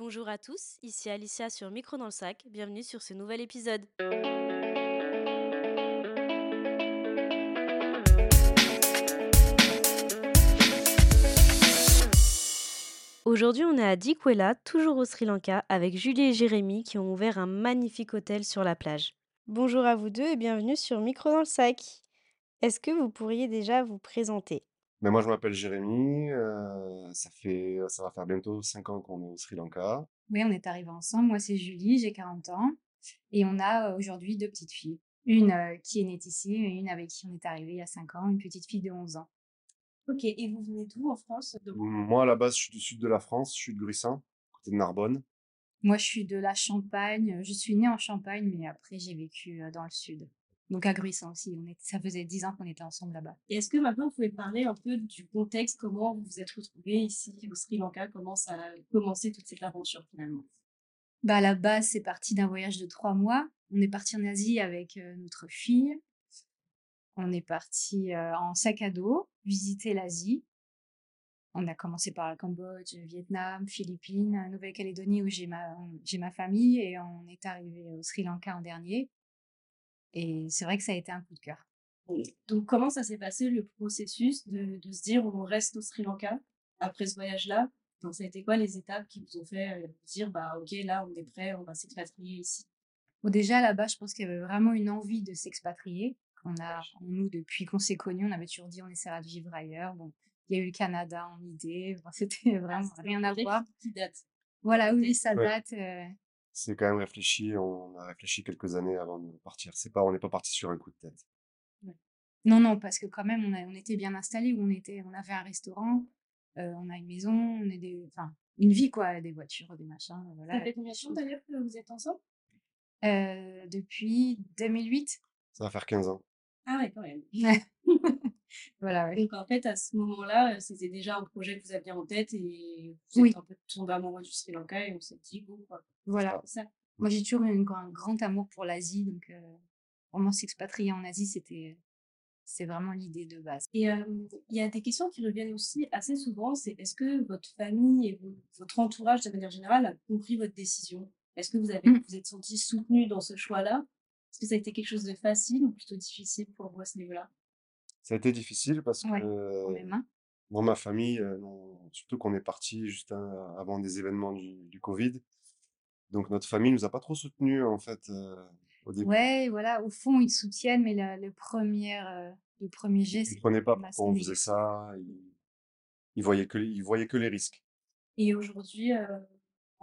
Bonjour à tous, ici Alicia sur Micro dans le sac, bienvenue sur ce nouvel épisode. Aujourd'hui, on est à Dikwela, toujours au Sri Lanka, avec Julie et Jérémy qui ont ouvert un magnifique hôtel sur la plage. Bonjour à vous deux et bienvenue sur Micro dans le sac. Est-ce que vous pourriez déjà vous présenter? Mais moi, je m'appelle Jérémy, euh, ça fait, ça va faire bientôt 5 ans qu'on est au Sri Lanka. Oui, on est arrivés ensemble. Moi, c'est Julie, j'ai 40 ans. Et on a euh, aujourd'hui deux petites filles. Une euh, qui est née ici et une avec qui on est arrivé il y a 5 ans, une petite fille de 11 ans. Ok, et vous venez d'où en France de... Moi, à la base, je suis du sud de la France, je suis de Gruissan, côté de Narbonne. Moi, je suis de la Champagne. Je suis née en Champagne, mais après, j'ai vécu dans le sud. Donc à Gruissan aussi, on ça faisait 10 ans qu'on était ensemble là-bas. Et est-ce que maintenant vous pouvez parler un peu du contexte, comment vous vous êtes retrouvés ici au Sri Lanka, comment ça a commencé toute cette aventure finalement? Bah à la base, c'est parti d'un voyage de trois mois. On est parti en Asie avec euh, notre fille. On est parti euh, en sac à dos visiter l'Asie. On a commencé par le Cambodge, Vietnam, Philippines, Nouvelle-Calédonie où j'ai ma, j'ai ma famille et on est arrivé au Sri Lanka en dernier. Et c'est vrai que ça a été un coup de cœur. Donc, comment ça s'est passé le processus de, de, se dire on reste au Sri Lanka après ce voyage-là? Donc, ça a été quoi les étapes qui vous ont fait euh, dire bah ok là on est prêt, on va s'expatrier ici? Bon, déjà là-bas, je pense qu'il y avait vraiment une envie de s'expatrier. qu'on a nous depuis qu'on s'est connus, on avait toujours dit on essaiera de vivre ailleurs. Bon, il y a eu le Canada en idée. C'était ah, vraiment rien à voir. Qui date? Voilà, oui, ça date. Euh, c'est quand même réfléchi, on a réfléchi quelques années avant de partir. C'est pas, on n'est pas parti sur un coup de tête. Non, non, parce que quand même, on, on était bien installés, on était, on avait un restaurant, euh, on a une maison, on est des, enfin, une vie quoi, des voitures, des machins, voilà. Ça fait combien de temps d'ailleurs que vous êtes ensemble? Euh, Depuis 2008. Ça va faire 15 ans. Ah ouais, quand même. voilà, Donc en fait, à ce moment-là, euh, c'était déjà un projet que vous aviez en tête et vous êtes un peu tombé amoureux du Sri Lanka et on s'est dit, bon, quoi. Voilà. Ça. Moi, j'ai toujours eu un, grand amour pour l'Asie, donc euh, vraiment s'expatrier en Asie, c'était c'est vraiment l'idée de base. Et il y a des questions qui reviennent aussi assez souvent, c'est est-ce que votre famille et votre entourage de manière générale a compris votre décision? Est-ce que vous avez mmh. vous êtes senti soutenu dans ce choix-là? Est-ce que ça a été quelque chose de facile ou plutôt difficile pour vous à ce niveau-là? Ça a été difficile parce Ouais, que moi, ma famille, surtout qu'on est parti juste avant des événements du, du Covid, donc notre famille nous a pas trop soutenus en fait au début. Ouais, voilà, au fond, ils soutiennent, mais la, le premier, le premier Ils geste, ne comprenaient pas pourquoi on faisait ça, ils, ils voyaient que, ils voyaient que les risques. Et aujourd'hui,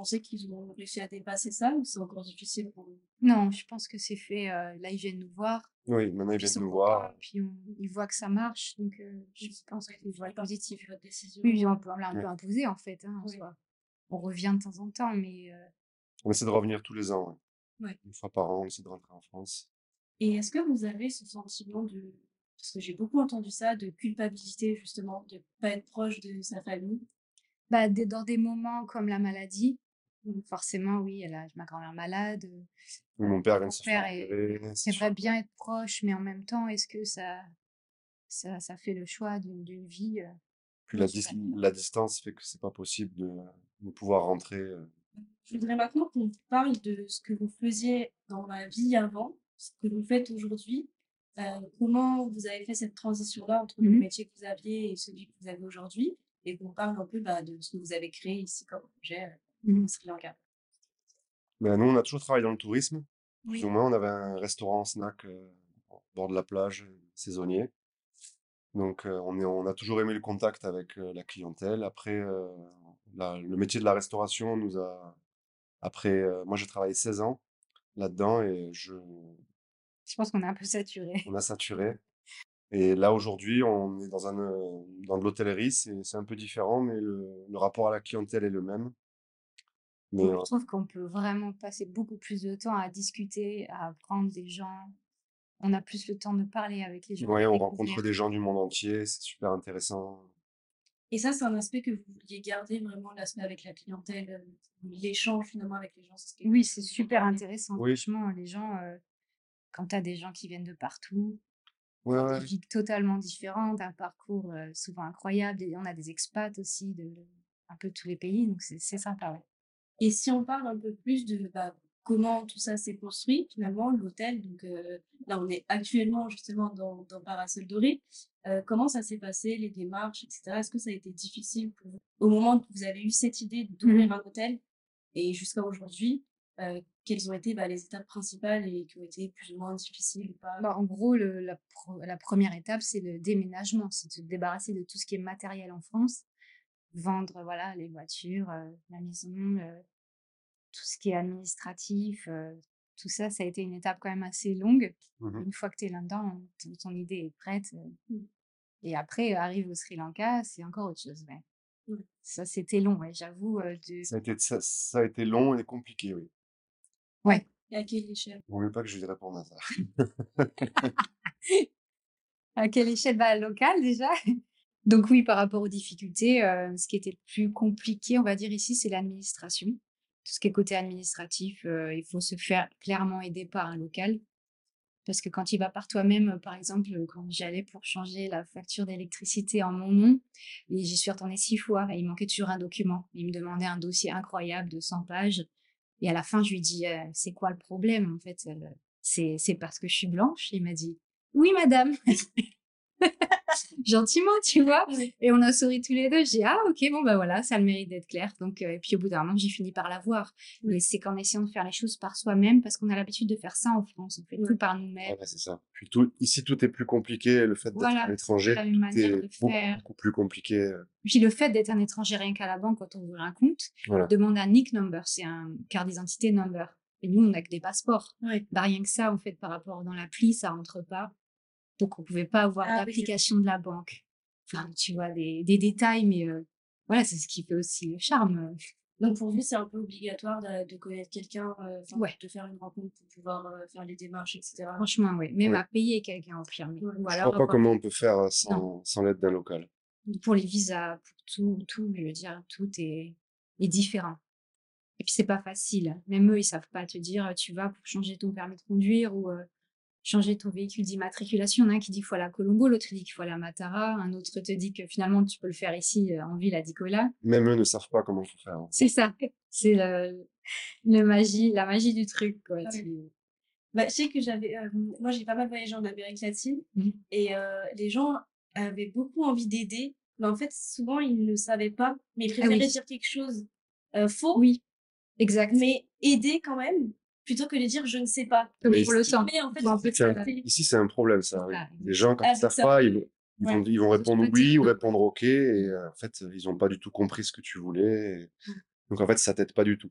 sait qu'ils ont réussi à dépasser ça ou c'est encore difficile pour eux? Non, je pense que c'est fait. là, ils viennent nous voir. Oui, maintenant ils viennent nous voir. Puis ils voient que ça marche, donc je pense qu'ils voient positif. votre décision. Oui, on, peut, on l'a un peu imposé en fait. Hein, On revient de temps en temps, mais. On essaie de revenir tous les ans. Ouais. Une fois par an, on essaie de rentrer en France. Et est-ce que vous avez ce sentiment de. Parce que j'ai beaucoup entendu ça, de culpabilité justement, de ne pas être proche de sa famille? Bah, Dans des moments comme la maladie, forcément, oui, elle a ma grand-mère malade. mon père vient de se faire bien être proche, mais en même temps, est-ce que ça, ça, ça fait le choix d'une vie Puis la, la, distance fait que c'est pas possible de, de, pouvoir rentrer. Je voudrais maintenant qu'on parle de ce que vous faisiez dans la vie avant, ce que vous faites aujourd'hui. Euh, comment vous avez fait cette transition-là entre le mmh métier que vous aviez et celui que vous avez aujourd'hui et qu'on parle un peu bah, de ce que vous avez créé ici comme projet Mmh. Sri Lanka ben, Nous, on a toujours travaillé dans le tourisme. Plus ou moins, on avait un restaurant snack euh, au bord de la plage, euh, saisonnier. Donc, euh, on, est, on a toujours aimé le contact avec la clientèle. Après, le métier de la restauration nous a. Après, moi, j'ai travaillé 16 ans là-dedans et je. Je pense qu'on a un peu saturé. On a saturé. Et là, aujourd'hui, on est dans, un, dans de l'hôtellerie, c'est un peu différent, mais le, le, rapport à la clientèle est le même je trouve qu'on peut vraiment passer beaucoup plus de temps à discuter, à apprendre des gens. On a plus le temps de parler avec les gens. Oui, on rencontre des gens du monde entier, c'est super intéressant. Et ça, c'est un aspect que vous vouliez garder vraiment, l'aspect avec la clientèle, euh, l'échange finalement avec les gens. oui, c'est super intéressant. Franchement, les gens, euh, quand tu as des gens qui viennent de partout, ouais, des vies totalement différentes, un parcours euh, souvent incroyable, et on a des expats aussi de un peu tous les pays, donc c'est sympa. Ouais. Et si on parle un peu plus de bah, comment tout ça s'est construit, finalement, l'hôtel, donc euh, là on est actuellement justement dans, dans Parasol Doré, euh, comment ça s'est passé, les démarches, etc. Est-ce que ça a été difficile pour vous au moment où vous avez eu cette idée d'ouvrir un hôtel et jusqu'à aujourd'hui euh, quelles ont été bah, les étapes principales et qui ont été plus ou moins difficiles ou pas? Bah, en gros, le- la, pro- la première étape, c'est le déménagement, c'est de se débarrasser de tout ce qui est matériel en France, vendre voilà les voitures, euh, la maison, euh, tout ce qui est administratif, euh, tout ça, ça a été une étape quand même assez longue. Mhm. Une fois que tu es là-dedans, ton, ton idée est prête. euh, Mm. Et après, arrive au Sri Lanka, c'est encore autre chose. Ouais. Ça, c'était long, ouais, j'avoue. de... Ça a été, ça, ça a été long et compliqué, oui. Ouais. Et à quelle échelle? Vaut mieux pas que je lui réponde à ça. À quelle échelle? Va locale déjà Donc oui, par rapport aux difficultés, euh, ce qui était le plus compliqué, on va dire ici, c'est l'administration. Tout ce qui est côté administratif, euh, il faut se faire clairement aider par un local. Parce que quand tu vas par toi-même, par exemple, quand j'allais pour changer la facture d'électricité en mon nom, et j'y suis retournée six fois, et il manquait toujours un document. Il me demandait un dossier incroyable de 100 pages. Et à la fin, je lui dis, euh, c'est quoi le problème En fait, c'est parce que je suis blanche? Il m'a dit, oui, madame. Gentiment, tu vois. Et on a souri tous les deux. J'ai dit, ah, ok, bon, bah voilà, ça a le mérite d'être clair. Donc, euh, et puis au bout d'un moment, j'ai fini par l'avoir. Mais c'est qu'en essayant de faire les choses par soi-même, parce qu'on a l'habitude de faire ça en France, on fait tout par nous-mêmes. Ouais, c'est ça. Puis tout, ici, tout est plus compliqué. Le fait d'être Voilà, à l'étranger, tout est beaucoup, plus compliqué. euh, Puis le fait d'être un étranger rien qu'à la banque quand on ouvre un compte, Voilà. on demande un NIC number, c'est un carte d'identité number. Et nous, on n'a que des passeports. Ouais. Bah, rien que ça, en fait, par rapport dans l'appli, ça rentre pas. Donc, on pouvait pas avoir Ah oui, d'application de la banque. Enfin, tu vois, des, des détails, mais euh, voilà, c'est ce qui fait aussi le charme. Donc pour vous, c'est un peu obligatoire de, de connaître quelqu'un, euh, Ouais. de faire une rencontre pour pouvoir euh, faire les démarches, etc. Franchement, oui. Même Ouais. à payer quelqu'un au pire. mais- Ouais. Ou Je alors, vois pas comment on peut faire sans, sans l'aide d'un local. pour les visas, pour tout, tout, je veux dire, tout est, est différent. Et puis c'est pas facile. Même eux, ils savent pas te dire, tu vas pour changer ton permis de conduire ou changer ton véhicule d'immatriculation. Il y en a un qui dit qu'il faut aller à Colombo, l'autre dit qu'il faut aller à Matara, un autre te dit que finalement tu peux le faire ici euh, en ville à Dicola. Même eux ne savent pas comment il faut faire. hein. C'est ça. C'est le, le magie, la magie du truc, quoi. Ah oui. Bah, je sais que j'avais, euh, moi j'ai pas mal voyagé en Amérique latine Mhm. et euh, les gens avaient beaucoup envie d'aider, mais en fait souvent ils ne savaient pas, mais ils Ah oui. préféraient dire quelque chose euh, faux, Oui, exact. mais aider quand même, plutôt que de dire je ne sais pas. Comme pour le sang. Mais en fait, un-. Ici, c'est un problème, ça. Ah, Les gens, quand Ah, ils savent pas, ils, vont- ils vont, Ouais. ils vont répondre oui ou répondre ok. Et euh, en fait, ils ont pas du tout compris ce que tu voulais. et- Donc, en fait, ça t'aide pas du tout.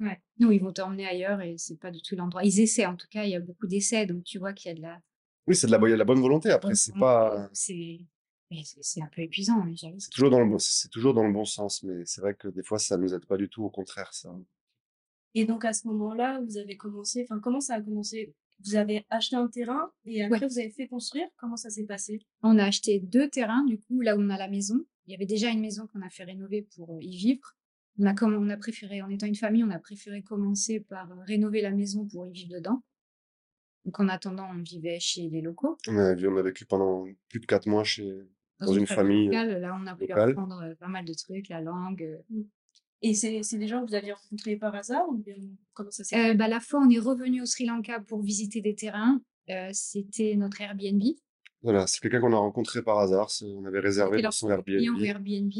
Ouais. Non, ils vont t'emmener ailleurs et c'est pas du tout l'endroit. Ils essaient, en tout cas, il y a beaucoup d'essais, donc tu vois qu'il y a de la. Oui, c'est de la, de la bonne volonté. Après, c'est pas. C'est un peu épuisant, mais. C'est toujours dans le bon, c'est toujours dans le bon sens, mais c'est vrai que des fois, ça nous aide pas du tout. Au contraire, ça. Et donc à ce moment-là, vous avez commencé, enfin comment ça a commencé? Vous avez acheté un terrain et après vous avez fait construire? Comment ça s'est passé? On a acheté deux terrains, du coup, là où on a la maison. Il y avait déjà une maison qu'on a fait rénover pour euh, y vivre. On a, comme, on a préféré, en étant une famille, on a préféré commencer par euh, rénover la maison pour y vivre dedans. Donc en attendant, on vivait chez les locaux. On a, vu- on a vécu pendant plus de quatre mois chez, dans une famille. locale. Là, on a pu locale. apprendre euh, pas mal de trucs, la langue. Et c'est des gens que vous aviez rencontrés par hasard ou bien comment ça s'est Euh, bah, la fois, on est revenu au Sri Lanka pour visiter des terrains. Euh, C'était notre Airbnb. Voilà, c'est quelqu'un qu'on a rencontré par hasard. On avait réservé leur son Airbnb. Airbnb.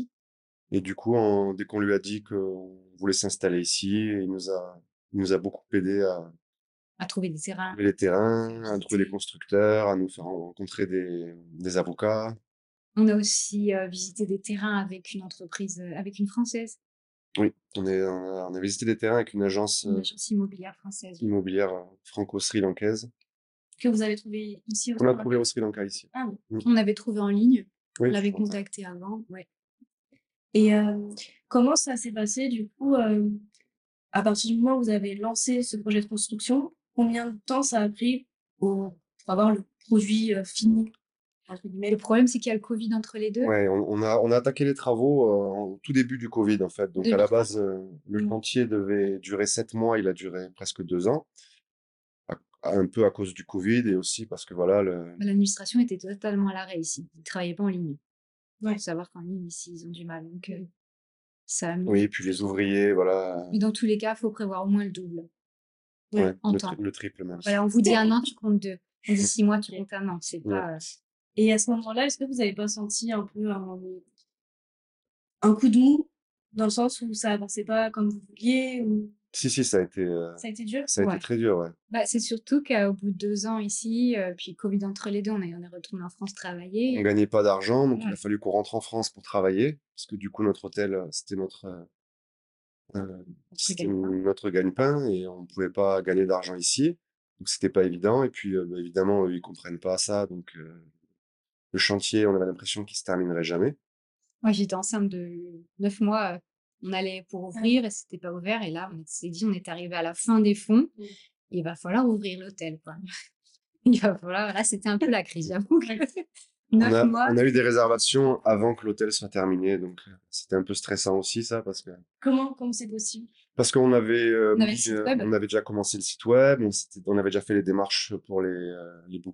Et du coup, dès qu'on lui a dit qu'on voulait s'installer ici, il nous a, il nous a beaucoup aidé à à trouver des terrains. trouver les terrains, à trouver des constructeurs, à nous faire rencontrer des, des avocats. On a aussi euh, visité des terrains avec une entreprise, euh, avec une française, Oui, on, est, on, a, on a visité des terrains avec une agence une euh, agence immobilière française. immobilière euh, franco-sri-lankaise Que vous avez trouvé ici au qu'on a Sri trouvé au Sri Lanka ici. Ah oui. On avait trouvé en ligne. Oui, on l'avait contacté avant. Ouais. Et euh, comment ça s'est passé du coup euh, à partir du moment où vous avez lancé ce projet de construction, combien de temps ça a pris pour, pour avoir le produit euh, fini? Le problème, c'est qu'il y a le Covid entre les deux. Ouais, on, on a, on a attaqué les travaux euh, au tout début du Covid, en fait. Donc, à la 2020. base, euh, le Mm. chantier devait durer sept mois, il a duré presque deux ans. À- Un peu à cause du Covid et aussi parce que voilà, le, L'administration était totalement à l'arrêt ici. Ils ne travaillaient pas en ligne. Il Ouais. faut savoir qu'en ligne, ici, ils ont du mal. Donc, euh, Ça Oui, puis les ouvriers, voilà. mais dans tous les cas, il faut prévoir au moins le double Ouais, en le, temps. tri- le triple même. Voilà, on vous dit un an, tu comptes deux. On dit six mois, tu comptes un an. C'est Ouais. pas. Et à ce moment-là, est-ce que vous avez pas senti un peu un, un coup de mou dans le sens où ça avançait pas comme vous vouliez ou Si, si, ça a été, euh, ça a été dur? ça a été très dur, ouais. Bah, c'est surtout qu'au bout de deux ans ici, euh, puis Covid entre les deux, on est, on est retourné en France On travailler. gagnait pas d'argent, donc il a fallu qu'on rentre en France pour travailler, parce que du coup, notre hôtel, euh, c'était notre, euh, c'était notre gagne-pain, et on pouvait pas gagner d'argent ici, donc c'était pas évident. Et puis, euh, bah, évidemment, eux, ils comprennent pas ça, donc euh, le chantier, on avait l'impression qu'il se terminerait jamais. Moi, j'étais enceinte de neuf mois. On allait pour ouvrir et c'était pas ouvert. Et là, on s'est dit, on est arrivé à la fin des fonds. Mm. Il va falloir ouvrir l'hôtel. Il va falloir. Là, c'était un peu la crise. J'avoue On a, mois. on a eu des réservations avant que l'hôtel soit terminé, donc euh, c'était un peu stressant aussi, ça, parce que Comment comment c'est possible? Parce qu'on avait, euh, On avait euh, on avait déjà commencé le site web, on, avait déjà fait les démarches pour les, euh, les tout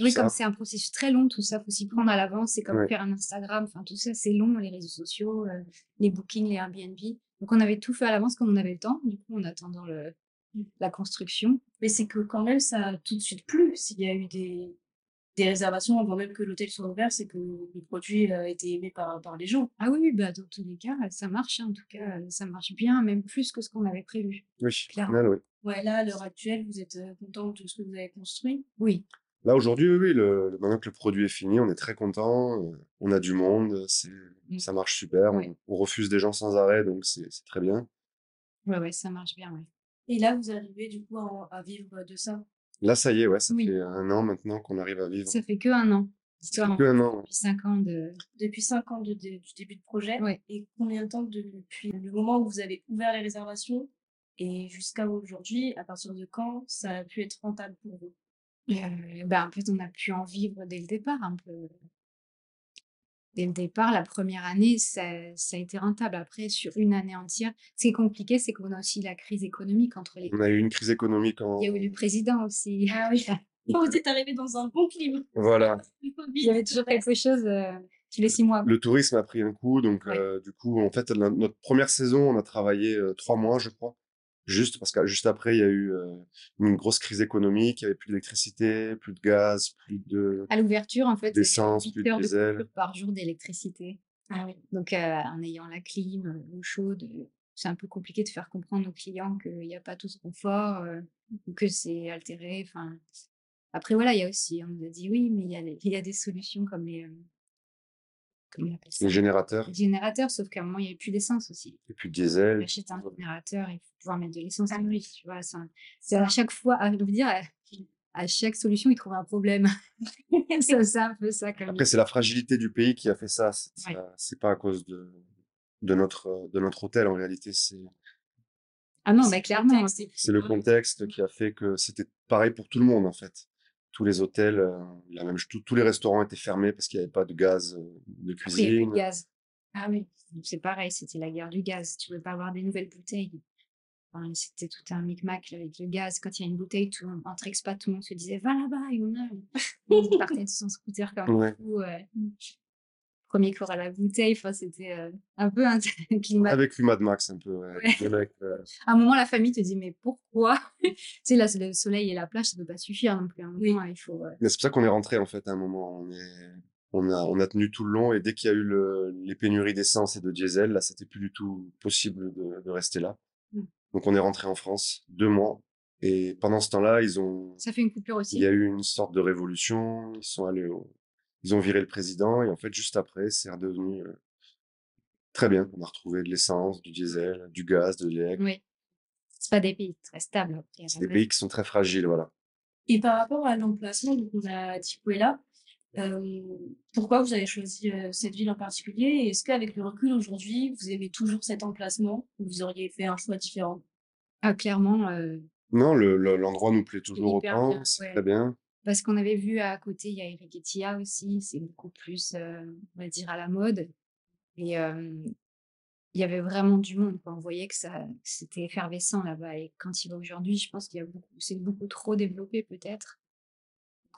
Oui, ça. comme c'est un processus très long, tout ça, faut s'y prendre à l'avance. C'est comme Ouais. faire un Instagram. Enfin, tout ça, c'est long, les réseaux sociaux, les bookings, les Airbnb. Donc, on avait tout fait à l'avance comme on avait le temps. Du coup, en attendant le, la construction. Mais c'est que quand même ça a tout de suite plu. S'il y a eu des des réservations avant même que l'hôtel soit ouvert, c'est que le produit a été aimé par par les gens. Ah oui, oui, bah, dans tous les cas, ça marche. En tout cas, ça marche bien, même plus que ce qu'on avait prévu. Oui, Clairement. oui. Ouais, là, à l'heure actuelle, vous êtes, heu, contente de ce que vous avez construit? Oui. Là, aujourd'hui, oui, oui, le, le- maintenant que le produit est fini, on est très content, euh, on a du monde, Mm. ça marche super, Ouais. on, on refuse des gens sans arrêt, donc c'est très bien. Ouais, ouais, ça marche bien, ouais. Et là, vous arrivez du coup à à vivre de ça? Là, ça y est, ouais, ça Oui. fait un an maintenant qu'on arrive à vivre. Ça fait que un an. Ça fait que un an. Depuis cinq ans de. Depuis 5 ans de du début de projet? Ouais. Et combien de temps depuis le moment où vous avez ouvert les réservations et jusqu'à aujourd'hui, à partir de quand ça a pu être rentable pour vous? Euh, bah, en fait, on a pu en vivre dès le départ, un peu. Dès le départ, la première année, ça, ça a été rentable. Après, sur une année entière, ce qui est compliqué, c'est qu'on a aussi la crise économique entre les. On a eu une crise économique en... Il y a eu le président aussi. Ah oui. Vous êtes arrivé dans un bon climat. Voilà. Il y avait toujours quelque chose euh, tous les six mois. Le tourisme a pris un coup, donc Ouais. euh, du coup, en fait, la- notre première saison, on a travaillé euh, trois mois, je crois, juste parce que juste après, il y a eu euh, une grosse crise économique, il y avait plus d'électricité, plus de gaz, plus de À l'ouverture, en fait, d'essence, plus de de diesel. coupure par jour d'électricité. Ah oui. Donc, euh, en ayant la clim, l'eau chaude, euh, c'est un peu compliqué de faire comprendre aux clients qu'il n'y a pas tout ce confort, euh, ou que c'est altéré. Enfin, après, voilà, il y a aussi, on nous a dit oui, mais il y a, y des solutions comme les, euh, comment on appelle ça? Les générateurs, Les générateurs, sauf qu'à un moment, il n'y avait plus d'essence aussi. et plus de diesel. achètes un générateur, il faut pouvoir mettre de l'essence Ah dessus, tu vois. C'est à chaque fois, à, je veux dire, à, à chaque solution, ils trouvent un problème. c'est un peu ça, comme Après, c'est la fragilité du pays qui a fait ça. C'est Ouais. pas à cause de, de notre, de notre hôtel, en réalité. C'est Ah non, mais le clairement. puis c'est le contexte qui a fait que c'était pareil pour tout le monde, en fait. Tous les hôtels, euh, la même, tous tous les restaurants étaient fermés parce qu'il n'y avait pas de gaz euh, de avait cuisine. le gaz. Ah oui. C'est pareil, c'était la guerre du gaz. Tu ne pouvais pas avoir des nouvelles bouteilles. Enfin, c'était tout un micmac avec le gaz. Quand il y a une bouteille, tout entre expats, tout le monde se disait va là-bas, il y en a. On partait de son scooter comme Ouais. fou. ouais. Premier cours à la bouteille, enfin, c'était euh, un peu un climat. Avec du Mad Max, un peu. ouais. Ouais. Les mecs, euh, À un moment, la famille te dit mais pourquoi? Tu sais, là, le soleil et la plage, ça ne peut pas suffire non plus. À un Oui. moment, il faut. euh, Mais c'est pour ça qu'on est rentré en fait à un moment. On, est... on, a, on a tenu tout le long et dès qu'il y a eu le... les pénuries d'essence et de diesel, là, c'était plus du tout possible de, de rester là. Mm. Donc on est rentré en France deux mois et pendant ce temps-là, ils ont, Ça fait une coupure il aussi. y a eu une sorte de révolution. Ils sont allés, au... ils ont viré le président et en fait juste après, c'est redevenu euh, très bien. On a retrouvé de l'essence, du diesel, du gaz, de l'élec. Oui. C'est pas des pays très stables. à C'est des pays qui sont très fragiles, voilà. Et par rapport à l'emplacement, donc on a Tipuela, euh, pourquoi vous avez choisi euh, cette ville en particulier? Et est-ce qu'avec le recul aujourd'hui, vous aimez toujours cet emplacement ou vous auriez fait un choix différent? Ah, clairement, euh, Non, le- le- l'endroit nous plaît toujours autant, bien, c'est ouais. très bien. Parce qu'on avait vu à côté, il y a Eriketia aussi, c'est beaucoup plus, euh, on va dire, à la mode. Et euh, il y avait vraiment du monde, quoi. On voyait que ça, c'était effervescent là-bas. Et quand il va aujourd'hui, je pense qu'il y a beaucoup, c'est beaucoup trop développé peut-être.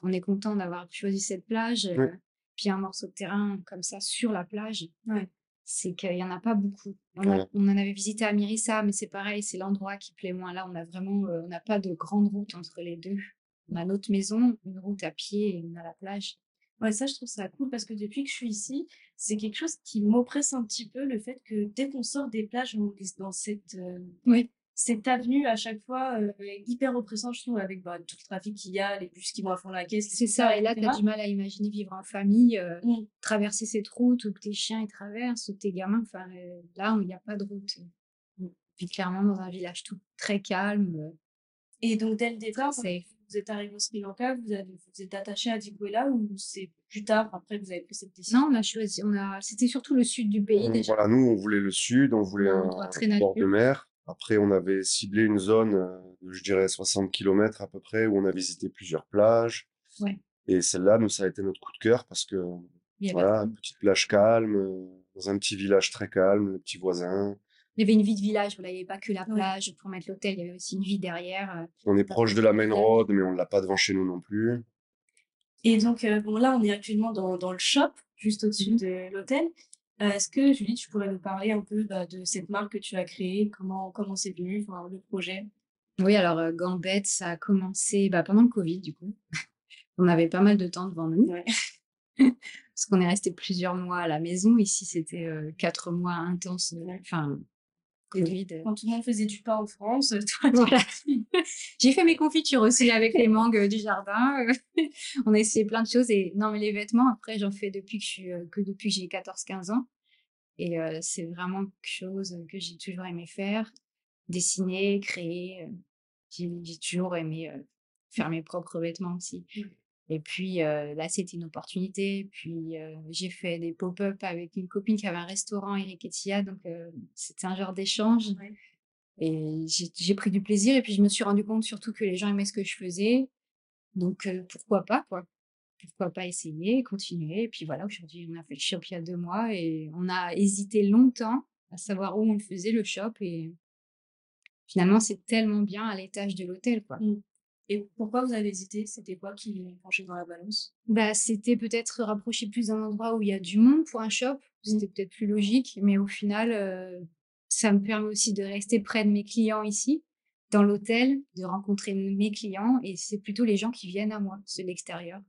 On est content d'avoir choisi cette plage, euh, Ouais. puis un morceau de terrain comme ça sur la plage. Ouais. c'est qu'il y en a pas beaucoup. On, a- Voilà. on en avait visité à Mérissa, mais c'est pareil, c'est l'endroit qui plaît moins. Là, on a vraiment, euh, on n'a pas de grande route entre les deux. On a notre maison, une route à pied et on a la plage. Ouais, ça, je trouve ça cool parce que depuis que je suis ici, c'est quelque chose qui m'oppresse un petit peu, le fait que dès qu'on sort des plages, on est dans cette, euh, Oui. cette avenue à chaque fois euh, hyper oppressante, je trouve, avec bah, tout le trafic qu'il y a, les bus qui vont à fond la caisse, C'est ça, et là, tu as du mal à imaginer vivre en famille, euh, Mm. traverser cette route où tes chiens ils traversent, où tes gamins. Enfin, euh, là, il n'y a pas de route. Mm. Puis clairement, dans un village tout très calme, Et donc, dès le départ, safe. Vous êtes arrivé au Sri Lanka, vous, avez, vous êtes attaché à Dikwela ou c'est plus tard, après, que vous avez pris cette décision? Non, on a choisi, on a, c'était surtout le sud du pays On- déjà. Voilà, nous, on voulait le sud, on voulait Un un, endroit très un bord de mer. Après, on avait ciblé une zone euh, de, je dirais, 60 km à peu près, où on a visité plusieurs plages. Ouais. Et celle-là, nous, ça a été notre coup de cœur parce que, voilà, petite plage calme, euh, dans un petit village très calme, les petits voisins. Il y avait une vie de village, voilà, il n'y avait pas que la Ouais. plage pour mettre l'hôtel, il y avait aussi une vie derrière. euh, On est proche de la main road, mais on ne l'a pas devant chez nous non plus. Et donc, euh, bon, là, on est actuellement dans, dans le shop, juste au-dessus Mhm. de l'hôtel. Euh, Est-ce que, Julie, tu pourrais nous parler un peu bah, de cette marque que tu as créée, comment comment c'est venu, enfin, le projet? Oui, alors euh, Gambette, ça a commencé bah, pendant le Covid, du coup. On avait pas mal de temps devant nous. Ouais. Parce qu'on est resté plusieurs mois à la maison. Ici, c'était euh, quatre mois intenses. Enfin, Euh, Quand tout le monde faisait du pain en France, toi, tu- Voilà. J'ai fait mes confitures aussi avec les mangues euh, du jardin. euh, On a essayé plein de choses. Et non, mais les vêtements, après, j'en fais depuis que je suis, euh, que depuis que j'ai 14-15 ans. Et euh, c'est vraiment quelque chose que j'ai toujours aimé faire. Dessiner, créer. euh, J'ai j'ai toujours aimé euh, faire mes propres vêtements aussi. Et puis euh, là, c'était une opportunité. Puis euh, j'ai fait des pop-up avec une copine qui avait un restaurant, Eric Etia. Donc euh, c'était un genre d'échange. Ouais. Et j'ai pris du plaisir. Et puis je me suis rendu compte surtout que les gens aimaient ce que je faisais. Donc pourquoi pas, quoi. Pourquoi pas essayer, continuer. Et puis voilà, aujourd'hui, on a fait le shop il y a deux mois et on a hésité longtemps à savoir où on le faisait, le shop. Et finalement, c'est tellement bien à l'étage de l'hôtel, quoi. Et pourquoi vous avez hésité? C'était quoi qui penchait dans la balance? Bah, c'était peut-être rapprocher plus d'un endroit où il y a du monde pour un shop. C'était peut-être plus logique, mais au final, euh, ça me permet aussi de rester près de mes clients ici, dans l'hôtel, de rencontrer mes clients, et c'est plutôt les gens qui viennent à moi, ceux de l'extérieur.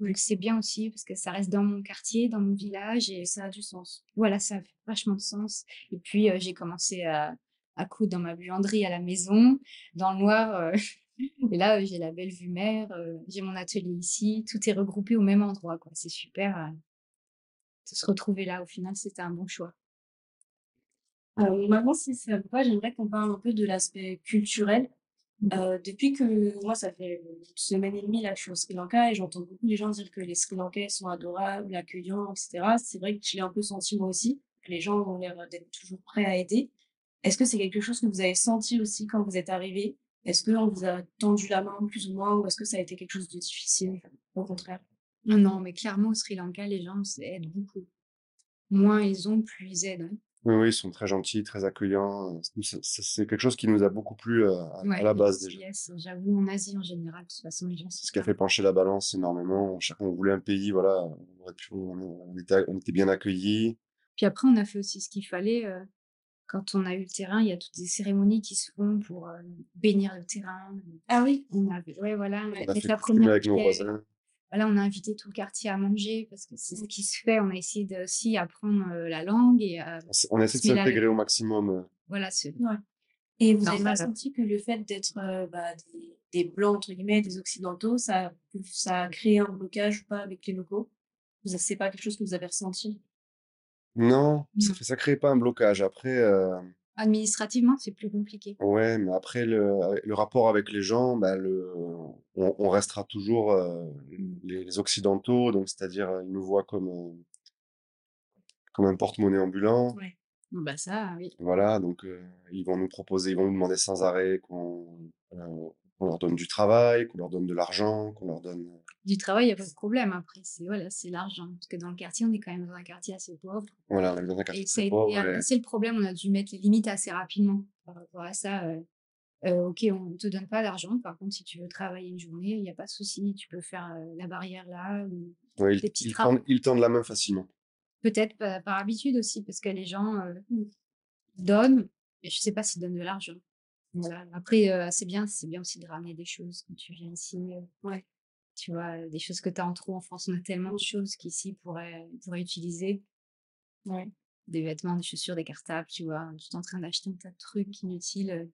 Donc c'est bien aussi parce que ça reste dans mon quartier, dans mon village, et Ça a du sens. voilà, ça fait vachement de sens. Et puis euh, j'ai commencé à, à coudre dans ma buanderie à la maison, dans le noir. euh, et là, j'ai la belle vue mer, euh, j'ai mon atelier ici, tout est regroupé au même endroit, quoi. C'est super euh, de se retrouver là. Au final, c'était un bon choix. Alors, maintenant, si ça vous va, j'aimerais qu'on parle un peu de l'aspect culturel. Euh, depuis que moi, ça fait une semaine et demie là que je suis au Sri Lanka et j'entends beaucoup les gens dire que les Sri Lankais sont adorables, accueillants, etc. C'est vrai que je l'ai un peu senti moi aussi. que Les gens ont l'air d'être toujours prêts à aider. Est-ce que c'est quelque chose que vous avez senti aussi quand vous êtes arrivé? Est-ce qu'on vous a tendu la main plus ou moins ou est-ce que ça a été quelque chose de difficile? Au contraire? Non, mais clairement, au Sri Lanka, les gens aident beaucoup. Moins ils ont, plus ils aident. hein. Oui, oui, ils sont très gentils, très accueillants. Nous, C'est quelque chose qui nous a beaucoup plu euh, à, la base déjà. yes, j'avoue, en Asie en général, de toute façon, les gens C'est sont ce qui a fait pencher la balance énormément. On, on voulait un pays, voilà, on, aurait pu- on, on était, on était bien accueillis. Puis après, on a fait aussi ce qu'il fallait. euh, quand on a eu le terrain, il y a toutes des cérémonies qui se font pour euh, bénir le terrain. Ah oui. On avait, ouais, voilà, On a fait la première avec nos pierre. voisins. Voilà, on a invité tout le quartier à manger parce que c'est ce qui se fait. On a essayé de, aussi apprendre euh, la langue et à, On, on essaie de s'intégrer au maximum. euh. voilà, ce- Et vous avez pas senti que le fait d'être euh, bah, des, des blancs, entre guillemets, des occidentaux, ça, ça a créé un blocage ou pas avec les locaux? Vous- C'est pas quelque chose que vous avez ressenti? Non, ça Non. fait ça crée pas un blocage. Après, euh, administrativement, c'est plus compliqué. ouais, mais après le, le rapport avec les gens, bah, le, on, on restera toujours euh, les, les occidentaux, donc c'est-à-dire euh, ils nous voient comme euh, comme un porte-monnaie ambulant. Bon, Bah ça, oui. Voilà, donc euh, ils vont nous proposer, ils vont nous demander sans arrêt qu'on qu'on leur donne du travail, qu'on leur donne de l'argent, qu'on leur donne. Du travail, il n'y a pas de problème. Après, c'est voilà, l'argent. Parce que dans le quartier, on est quand même dans un quartier assez pauvre. Voilà, on est dans un quartier Et ça a très été, pauvre. c'est le problème, on a dû mettre les limites assez rapidement par rapport à ça. euh, euh, ok, on ne te donne pas d'argent. Par contre, si tu veux travailler une journée, il n'y a pas de souci. Tu peux faire euh, la barrière là. ou- ouais, des ils tendent, ils tendent la main facilement. Peut-être pa par habitude aussi, parce que les gens, donnent, mais je sais pas s'ils donnent de l'argent. Voilà, après, c'est bien c'est bien aussi de ramener des choses quand tu viens ici, Ouais. Tu vois? Des choses que tu as en trop en France. On a tellement de choses qu'ici pourraient pourraient utiliser. Ouais. Des vêtements, des chaussures, des cartables, tu vois? Tu es en train d'acheter un tas de trucs inutiles, heu,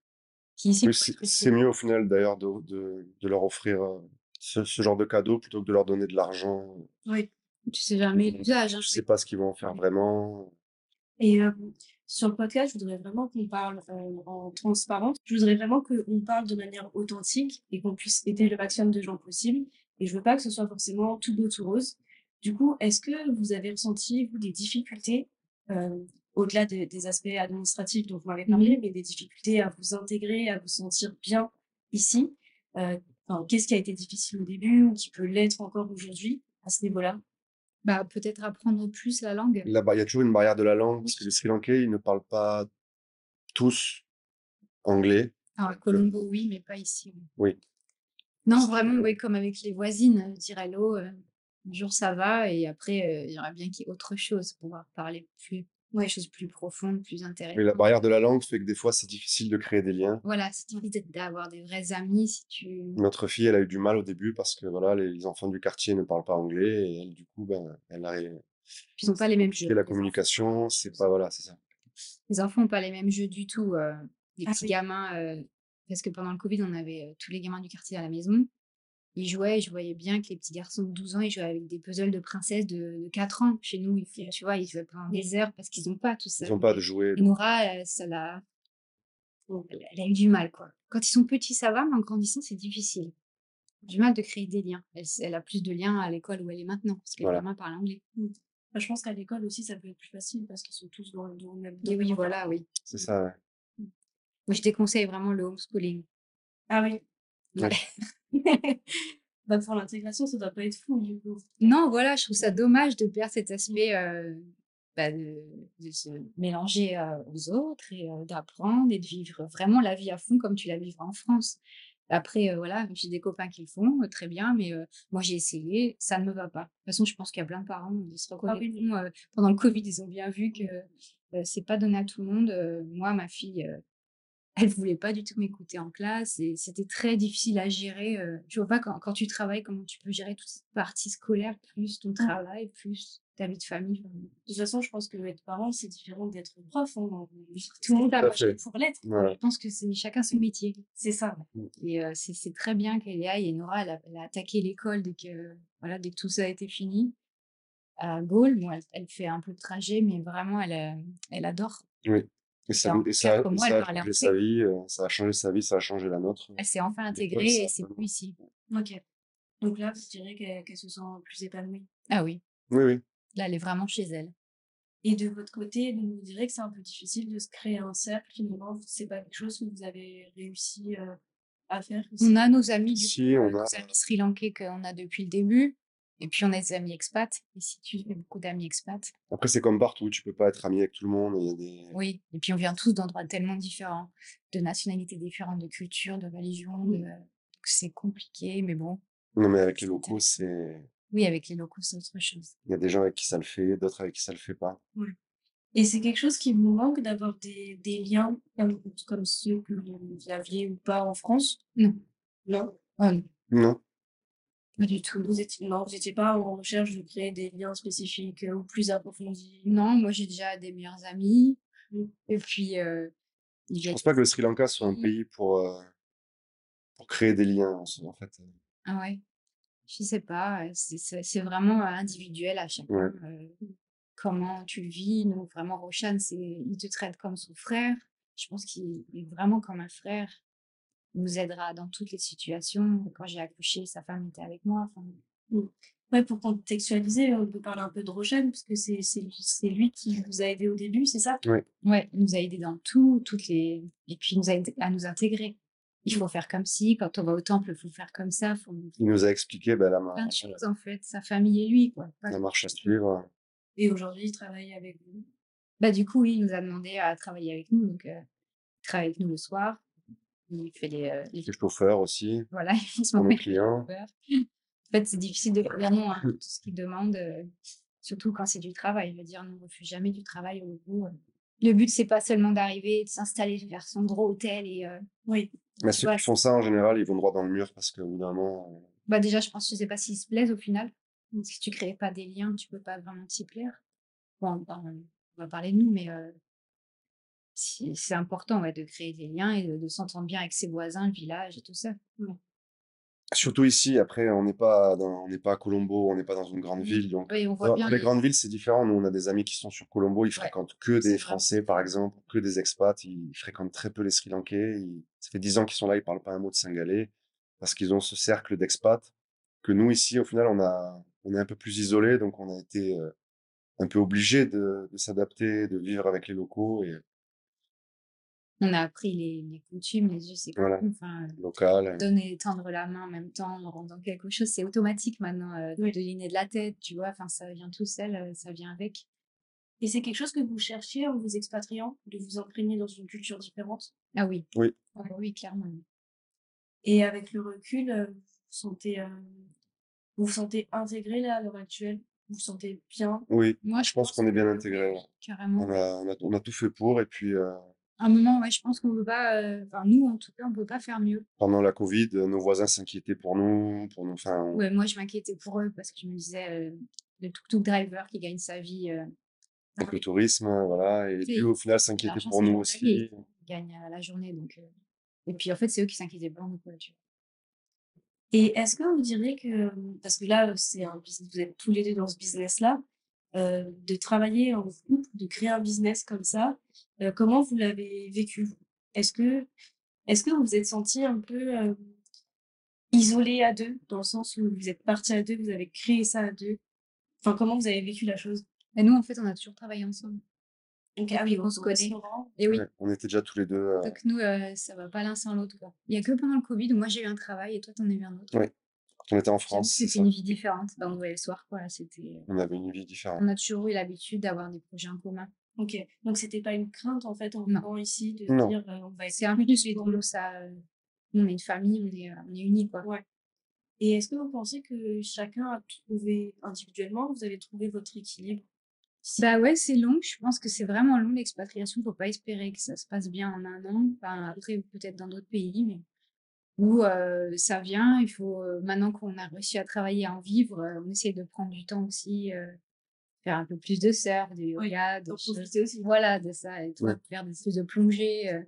qui ici c'est mieux au final d'ailleurs de de de leur offrir, heu, ce ce genre de cadeau plutôt que de leur donner de l'argent. Oui. Tu sais jamais l'usage, hein, Tu sais pas ce qu'ils vont en faire vraiment. Et hem, sur le podcast, je voudrais vraiment qu'on parle, en transparence. Je voudrais vraiment qu'on parle de manière authentique et qu'on puisse aider le maximum de gens possible et je veux pas que ce soit forcément tout beau, tout rose. Du coup, est-ce que vous avez ressenti, vous, des difficultés, heu, au-delà des des aspects administratifs dont vous m'avez Mmh parlé, mais des difficultés à vous intégrer, à vous sentir bien ici? Enfin, qu'est-ce qui a été difficile au début ou qui peut l'être encore aujourd'hui à ce niveau-là? Bah, peut-être apprendre plus la langue. Là-bas, il y a toujours une barrière de la langue parce que les Sri Lankais, ils ne parlent pas tous anglais. Alors à Colombo, oui, mais pas ici, oui. Oui. Non, vraiment, oui, comme avec les voisines, dire hello, heu, bonjour, ça va? Et après, il y aurait bien qu'il y ait autre chose, pouvoir parler plus Ouais. des choses plus profondes, plus Oui, la intéressantes. barrière de la langue fait que des fois, c'est difficile de créer des liens. Voilà, envie d'être d'avoir des vrais amis, si tu Notre fille, elle a eu du mal au début parce que voilà, les les enfants du quartier ne parlent pas anglais et elle, du coup, ben, elle a ré ils ont pas c'est les mêmes jeux, la communication, c'est pas voilà, c'est ça. Les enfants ont pas les mêmes jeux du tout, les Ah petits oui. gamins, parce que pendant le covid, on avait, tous les gamins du quartier à la maison. Ils jouaient et je voyais bien que les petits garçons de 12 ans, ils jouaient avec des puzzles de princesses de de 4 ans. Chez nous, ils tu vois, ils jouaient pendant des heures parce qu'ils ont pas tout ça. Ils ont pas de jouets, Et ça l'a elle elle a eu du mal, quoi. Quand ils sont petits, ça va, mais en grandissant, c'est difficile. Du mal de créer des liens. Elle a plus de liens à l'école où elle est maintenant, parce que les Voilà. gamins parlent anglais. Mmh. Bah, je pense qu'à l'école aussi, ça peut être plus facile parce qu'ils sont tous dans le même Et oui, voilà, oui. c'est ça, ouais. Moi, je déconseille vraiment le homeschooling. Ah oui. Ouais. Bah, pour l'intégration, ça doit pas être fou, du coup. Non, voilà, je trouve ça dommage de perdre cet aspect, heu, bah, de de se mélanger, heu, aux autres et heu, d'apprendre et de vivre vraiment la vie à fond comme tu la vivrais en France. Après, voilà, j'ai des copains qui le font, très bien, mais moi j'ai essayé, ça ne me va pas. De toute façon, je pense qu'il y a plein de parents, ils se Ah oui. reconnaîtront, pendant le covid, ils ont bien vu que, c'est pas donné à tout le monde. Moi, ma fille, elle voulait pas du tout m'écouter en classe et c'était très difficile à gérer, je vois pas quand quand tu travailles, comment tu peux gérer toute cette partie scolaire, plus ton travail, plus ta vie de famille, enfin De toute façon, je pense que être parent, c'est différent d'être prof, hein, tout le monde fait. pour l'être. Voilà. je pense que c'est chacun son métier C'est ça, ouais. Mmh. et heu, c'est très bien qu'elle y aille et Nora, elle a elle a attaqué l'école dès que voilà, dès que tout ça a été fini. À Gaulle, bon, elle elle fait un peu de trajet, mais vraiment elle, heu, elle adore Oui. Et ça en et 4 ça et mois, elle ça a changé sa vie, ça a changé sa vie, ça a changé la nôtre. Elle s'est enfin intégrée et c'est plus ici. OK. Donc là, vous direz qu'elle se sent plus épanouie. Ah oui, Oui, oui. là, elle est vraiment chez elle. Et de votre côté, donc vous direz que c'est un peu difficile de se créer un cercle, finalement, c'est pas quelque chose que vous avez réussi, heu, à faire On a nos amis du Si, coup, on heu, a nos amis sri lankais qu'on a depuis le début et puis on a des amis expats. Ici, tu fais beaucoup d'amis expats. après, c'est comme partout, tu peux pas être ami avec tout le monde, il y a des Oui, et puis on vient tous d'endroits tellement différents, de nationalités différentes, de cultures, de religions, de c'est compliqué, mais bon, non, mais avec les locaux, c'est Oui, avec les locaux, c'est autre chose. il y a des gens avec qui ça le fait, d'autres avec qui ça le fait pas. Ouais. Et c'est quelque chose qui vous manque d'avoir des des liens comme comme ceux que vous aviez ou pas en France? Non. Non? Non, Non? Pas du tout. Vous étiez non, vous étiez pas en recherche de créer des liens spécifiques, heu, ou plus approfondis? Non, moi j'ai déjà des meilleurs amis Mmh. et puis, ils Je pense pas que le Sri Lanka soit un ici. pays pour, heu, pour créer des liens en fait. Ah ouais? Je sais pas, heu, c'est vraiment, individuel à Ouais. chacun, heu, comment tu le vis. Nous, vraiment, Roshan, c'est il te traite comme son frère. Je pense qu'il est vraiment comme un frère. Il nous aidera dans toutes les situations. Quand j'ai accouché, sa femme était avec moi, enfin Mmh. Ouais, pour contextualiser, on peut parler un peu de Roshan parce que c'est c'est lui c'est lui qui vous a aidé au début, c'est ça? Ouais. ouais, il nous a aidés dans tout, toutes les et puis il nous a aidés à nous intégrer. Il faut faire comme ci, quand on va au temple, il faut faire comme ça, faut Il nous a expliqué, bah, la plein de marche choses en fait, sa famille et lui, quoi. La marche à suivre. Et aujourd'hui, il travaille avec vous? Bah, du coup, oui, il nous a demandé à travailler avec nous, donc heu, il travaille avec nous le soir. Il fait les, heu, les Les chauffeurs aussi, voilà, en ce pour moment, nos il fait les clients. En fait, c'est difficile de dire non à tout ce qu'il demande, heu, Surtout quand c'est du travail. Je veux dire, on refuse jamais du travail au bout. euh. Le but, c'est pas seulement d'arriver, de s'installer, de faire son gros hôtel et euh, Oui. Mais ceux qui font ça, en général, ils vont droit dans le mur parce qu'au bout d'un moment, euh, Bah déjà, je pense, je sais pas s'ils se plaisent au final. Si tu crées pas des liens, tu peux pas vraiment t'y plaire. Bon, on va parler de nous, mais euh, c'est important ouais, de créer des liens et de, de s'entendre bien avec ses voisins, le village et tout ça. surtout ici, après, on n'est pas dans, on n'est pas à Colombo, on n'est pas dans une grande ville, donc Oui, on voit Dans bien les les- grandes villes, c'est différent. Nous, on a des amis qui sont sur Colombo, ils fréquentent que des vrai. Français, par exemple, que des expats. Ils fréquentent très peu les Sri Lankais. Ils- Ça fait dix ans qu'ils sont là, ils parlent pas un mot de singalais parce qu'ils ont ce cercle d'expats que nous, ici, au final, on a, on est un peu plus isolés, donc on a été euh, un peu obligés de, de s'adapter, de vivre avec les locaux et On a appris les, les coutumes, les us et Voilà. coutumes. Enfin, euh, local. donner, tendre la main en même temps en rendant quelque chose, c'est automatique maintenant. euh, Oui. De dîner de la tête, tu vois. Enfin, ça vient tout seul, euh, ça vient avec. Et c'est quelque chose que vous cherchiez en vous expatriant, de vous imprégner dans une culture différente? Ah oui. Oui. Ah oui, clairement. Et avec le recul, vous vous sentez, euh, vous vous sentez intégré là à l'heure actuelle? Vous vous sentez bien? Oui, Moi, je pense qu'on est bien intégrés. ouais. Carrément. On a, on a, on a tout fait pour et puis euh, un moment, ouais, je pense qu'on peut pas, euh, enfin, nous, en tout cas, on peut pas faire mieux. pendant la Covid, euh, nos voisins s'inquiétaient pour nous, pour nous. Enfin, on- Ouais, moi, je m'inquiétais pour eux parce que je me disais, euh, le tuk-tuk driver qui gagne sa vie, euh, avec le tourisme, voilà. Et puis au final, s'inquiéter l'argent, pour nous aussi. il gagne à la journée. Donc, euh, Et puis, en fait, c'est eux qui s'inquiétaient pour nous, quoi, tu vois. Et est-ce que vous diriez que, parce que là, c'est un business, vous êtes tous les deux dans ce business-là, euh, de travailler en couple, de créer un business comme ça, euh, comment vous l'avez vécu? Est-ce que, est-ce que vous vous êtes senti un peu euh, isolé à deux, dans le sens où vous êtes partis à deux, vous avez créé ça à deux? Enfin, comment vous avez vécu la chose? Et nous, en fait, on a toujours travaillé ensemble. Donc, ah oui, on se connaît. Et oui, Ouais, on était déjà tous les deux. euh, donc nous, euh, ça va pas l'un sans l'autre. Il y a que pendant le Covid où moi, j'ai eu un travail et toi, t'en as eu un autre. Ouais, quand on était en France, C'était une vie différente. Bah, on voyait le soir, quoi. C'était... On avait une vie différente. On a toujours eu l'habitude d'avoir des projets en commun. Ok. Donc, c'était pas une crainte, en fait, en venant ici, de Non. dire, euh, on va être C'est un plus pour nous. ça. euh, on est une famille, on est, euh, on est unis, quoi. Ouais. Et est-ce que vous pensez que chacun a trouvé individuellement, vous avez trouvé votre équilibre? Bah ouais, c'est long. Je pense que c'est vraiment long l'expatriation. Faut pas espérer que ça se passe bien en un an. Enfin, après, peut-être dans d'autres pays, mais où euh, ça vient. Il faut euh, maintenant qu'on a réussi à travailler, à en vivre, euh, on essaie de prendre du temps aussi, euh, faire un peu plus de surf, de yoga, de d'en choses. aussi. Voilà, de ça. Et Ouais. faire des espèces de plongées, euh,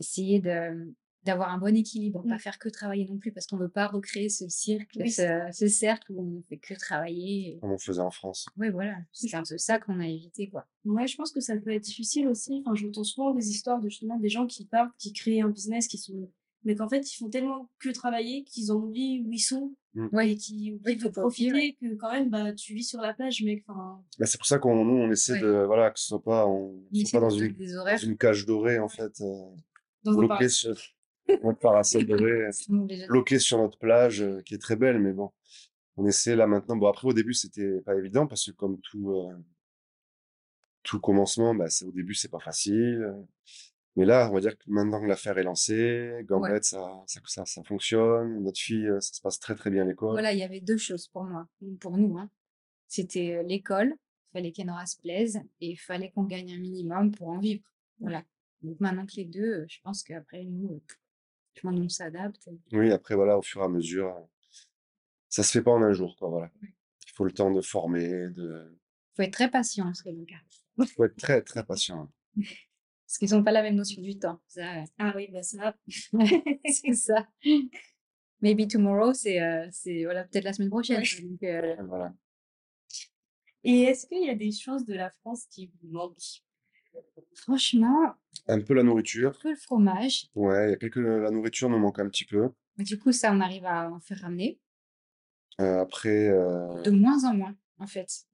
essayer de d'avoir un bon équilibre, Mm. pas faire que travailler non plus, parce qu'on veut pas recréer ce cirque, Oui, c'est ce, ce cercle où on fait que travailler. et- Comme on faisait en France. Ouais, voilà. C'est un peu ça qu'on a évité, quoi. Ouais, je pense que ça peut être difficile aussi. Enfin, j'entends souvent des histoires de justement des gens qui partent, qui créent un business, qui sont, mais qu'en fait, ils font tellement que travailler qu'ils ont oublié où ils sont Ouais. et qui Oui, oublient faut profiter, que quand même, bah, tu vis sur la plage, mec. Enfin, Bah, c'est pour ça qu'on nous, on essaie Ouais. de. Voilà, que ce soit pas, on, On soit pas dans une, dans cage dorée, en fait. euh, dans un bloqué sur. Notre parasol doré. Déjà- bloqué sur notre plage, euh, qui est très belle, mais bon, on essaie là maintenant. Bon, après, au début, c'était pas évident parce que comme tout, euh, tout commencement, bah, c'est, au début, c'est pas facile. Mais là, on va dire que maintenant que l'affaire est lancée, Gambette, ça, ça, ça, ça fonctionne. Notre fille, euh, ça se passe très très bien à l'école. Voilà, il y avait deux choses pour moi, ou pour nous. Hein. C'était euh, l'école, il fallait qu'Enora se plaise, et il fallait qu'on gagne un minimum pour en vivre. Voilà. Donc maintenant que les deux, euh, je pense qu'après, nous, je qu'on s'adapte. Oui, après, voilà, au fur et à mesure, ça se fait pas en un jour, quoi, voilà. Il faut le temps de former, de, Il faut être très patient en Sri Lanka, il faut être très très patient. parce qu'ils n'ont pas la même notion du temps. Ça, euh, Ah oui, bah ça. c'est ça. Maybe tomorrow, c'est euh, c'est, voilà, peut-être la semaine prochaine. Ouais. Donc, euh, Voilà. Et est-ce qu'il y a des choses de la France qui vous manquent? franchement, Un peu la un nourriture. peu le fromage. Ouais, il y a quelques, la nourriture nous manque un petit peu. Mais du coup, ça, on arrive à en faire ramener. Euh, après, euh, De moins en moins, en fait.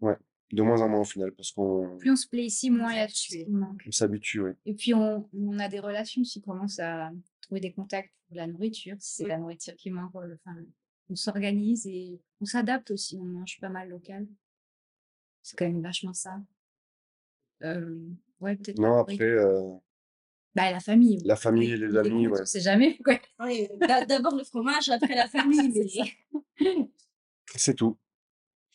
De moins en moins au final, parce qu'on Plus on se plaît ici, moins il y a de choses S'habituer. qui manquent. on s'habitue, oui. Et puis, on, on a des relations qui commencent à trouver des contacts pour la nourriture. Si c'est Oui. la nourriture qui manque, enfin, on s'organise et on s'adapte aussi. On mange pas mal local. C'est quand même vachement ça. Euh, ouais, peut-être. Non, après, euh, Bah, la famille. la famille et les amis, ouais. On sait jamais. d'a- d'abord le fromage, après la famille. C'est tout.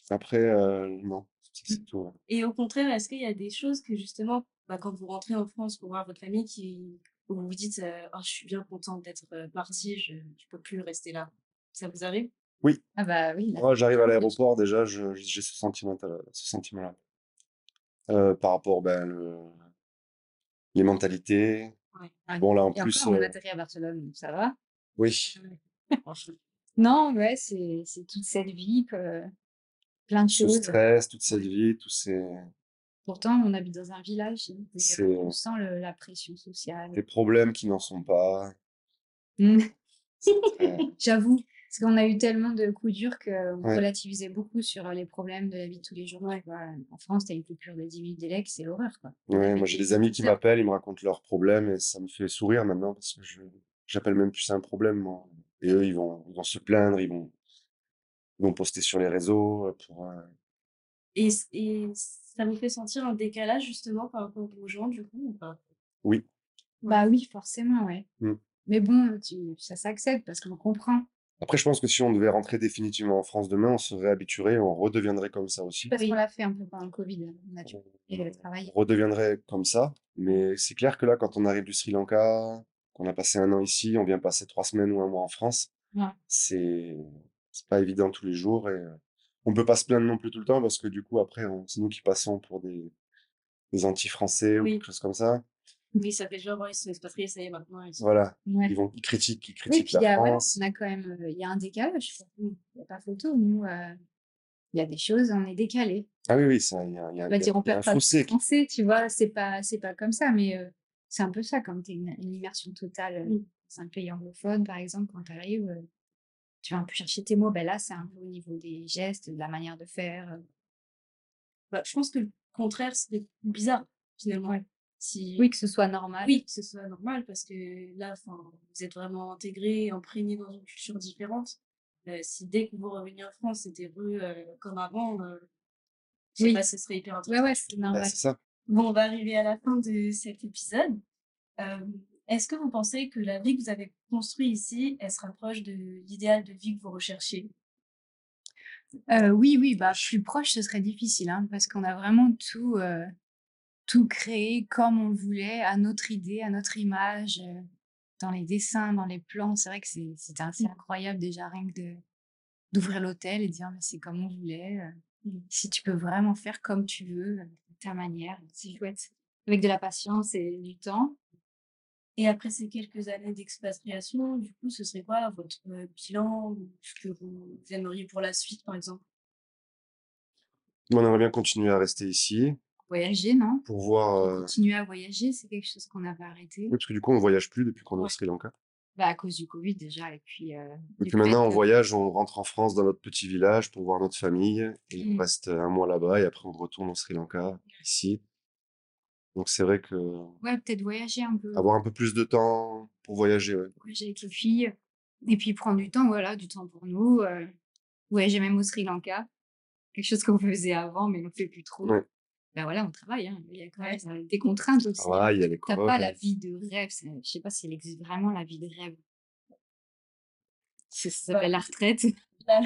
Après, euh, non. C'est tout. ouais. Et au contraire, est-ce qu'il y a des choses que justement, bah, quand vous rentrez en France pour voir votre famille, qui, où vous vous dites euh, Oh, je suis bien contente d'être partie, je ne peux plus rester là. Ça vous arrive? Ah bah oui, là, Moi, j'arrive à l'aéroport, déjà, je- j'ai ce sentiment, ce sentiment-là. Euh, par rapport, ben, le- les mentalités. Ouais. Bon, là, en Et plus, encore, on euh, atterrit à Barcelone, donc ça va? oui, Non, ouais, c'est c'est toute cette vie, que, plein de ce choses. stress, toute cette vie, tous ces, Pourtant, on habite dans un village, et, euh, on sent le- la pression sociale. des problèmes qui n'en sont pas. Mm. très- J'avoue, parce qu'on a eu tellement de coups durs qu'on Ouais. relativisait beaucoup sur les problèmes de la vie de tous les jours. En France, t'as une coupure de 10 minutes d'élec, c'est l'horreur, quoi. Ouais, moi, j'ai des amis qui m'appellent, ils me racontent leurs problèmes et ça me fait sourire maintenant parce que je, j'appelle même plus ça un problème, moi. Et eux, ils vont, ils vont se plaindre, ils vont, vont poster sur les réseaux pour, euh, et, et ça vous fait sentir un décalage justement par rapport aux gens, du coup, ou pas? Oui, Bah oui, forcément, ouais. Mm. Mais bon, tu- ça s'accepte parce qu'on comprend. Après, je pense que si on devait rentrer définitivement en France demain, on se réhabituerait, on redeviendrait comme ça aussi. Parce Oui. qu'on l'a fait un peu pendant le Covid, on a dû On le travail. redeviendrait comme ça. Mais c'est clair que là, quand on arrive du Sri Lanka, qu'on a passé un an ici, on vient passer trois semaines ou un mois en France, Ouais. c'est c'est pas évident tous les jours et on peut pas se plaindre non plus tout le temps parce que du coup, après, on- c'est nous qui passons pour des, des anti-français ou Oui. quelque chose comme ça. Oui, ça fait genre, ils sont expatriés, ça y est, maintenant. Ils sont... Voilà, Ouais. ils vont, ils critiquent, ils Oui, critiquent puis il y la a, voilà, France. on a quand même, euh, il y a un décalage. Il n'y a pas photo. Nous, euh, il y a des choses, on est décalé. Ah oui, oui, ça, il y a, y a- On va dire, on perd pas qui- français, tu vois. C'est pas, c'est pas comme ça, mais euh, c'est un peu ça quand tu une, une immersion totale Mm. dans un pays anglophone, par exemple, quand tu arrives, tu vas un peu chercher tes mots. Ben là, c'est un peu au niveau des gestes, de la manière de faire. euh. Bah, je pense que le contraire, c'est bizarre, finalement. Ouais. Si... Oui, que ce soit normal. Oui, que ce soit normal parce que là, enfin, vous êtes vraiment intégré, imprégné dans une culture différente. Euh, si dès que vous reveniez en France, c'était rue euh, comme avant, euh, je sais Oui. pas, ce serait hyper Ouais, intéressant. ouais, c'est Bah, normal. c'est ça. Bon, on va arriver à la fin de cet épisode. Est-ce que vous pensez que la vie que vous avez construite ici, elle se rapproche de l'idéal de vie que vous recherchez? Euh, oui, oui, bah, plus proche, ce serait difficile, hein, parce qu'on a vraiment tout, euh, tout créé comme on le voulait, à notre idée, à notre image, euh, dans les dessins, dans les plans. C'est vrai que c'est assez incroyable déjà, rien que de d'ouvrir l'hôtel et de dire, mais c'est comme on voulait. euh, Mm. Si tu peux vraiment faire comme tu veux, de ta manière, c'est chouette. Avec de la patience et du temps. Et après ces quelques années d'expatriation, du coup, ce serait quoi votre euh, bilan ou ce que vous aimeriez pour la suite, par exemple? On aimerait bien continuer à rester ici Voyager, non? pour voir. euh, Continuer à voyager, c'est quelque chose qu'on avait arrêté. Oui, parce que du coup, on voyage plus depuis qu'on est au. Sri Lanka. Bah, à cause du Covid déjà, et puis... euh, Et puis maintenant, on voyage, on rentre en France dans notre petit village pour voir notre famille. Et on Mm. reste un mois là-bas et après on retourne au Sri Lanka, ici. Donc c'est vrai que Ouais, peut-être voyager un peu, avoir un peu plus de temps pour voyager, ouais. voyager avec les filles, et puis prendre du temps, voilà, du temps pour nous. euh, voyager même au Sri Lanka, quelque chose qu'on faisait avant, mais on ne fait plus trop. Ouais. Ben voilà, on travaille, hein, il y a quand même des contraintes aussi. Ah, il y a les T'as pas la vie de rêve, je sais pas si elle existe vraiment, la vie de rêve. Ça s'appelle la retraite. la,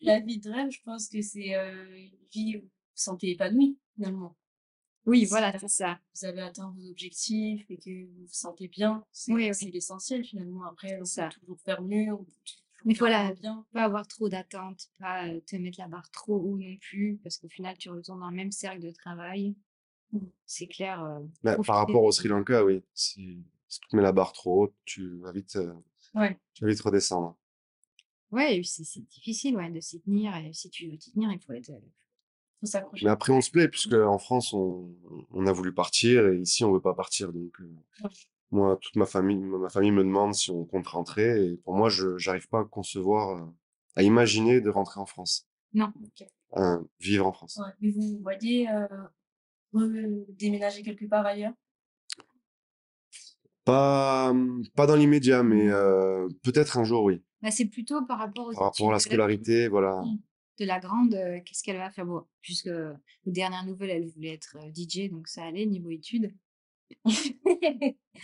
la vie de rêve, je pense que c'est euh, une vie où vous vous sentez épanoui, finalement. Oui, voilà, c'est ça. Vous avez atteint vos objectifs et que vous vous sentez bien. C'est Oui, oui. c'est l'essentiel, finalement. Après, on ça. peut toujours faire mieux, on peut toujours Mais voilà. bien. Pas avoir trop d'attentes, pas euh, te mettre la barre trop haut non plus, parce qu'au final, tu retournes dans le même cercle de travail. C'est clair. euh, bah, par rapport au Sri Lanka, oui. Si, si tu te mets la barre trop haute, tu vas vite, euh, Ouais. tu vas vite redescendre. Ouais, c'est c'est difficile ouais, de s'y tenir. Et si tu veux t'y tenir, il faut être. Faut s'accrocher. Mais après, on se plaît, puisque en France, on, on a voulu partir et ici, on veut pas partir. Donc, euh, Ouais. moi, toute ma famille, ma famille me demande si on compte rentrer. Et pour moi, je j'arrive pas à concevoir, euh, à imaginer de rentrer en France, Non. Ok. à vivre en France. Ouais. Mais vous voyez euh, déménager quelque part ailleurs? Pas, pas dans l'immédiat, mais euh, peut-être un jour, oui. Bah, c'est plutôt par rapport aux Par rapport à la scolarité, voilà. De la grande, euh, qu'est-ce qu'elle va faire? Bon, Jusque aux dernières nouvelles, elle voulait être euh, DJ, donc ça allait niveau études.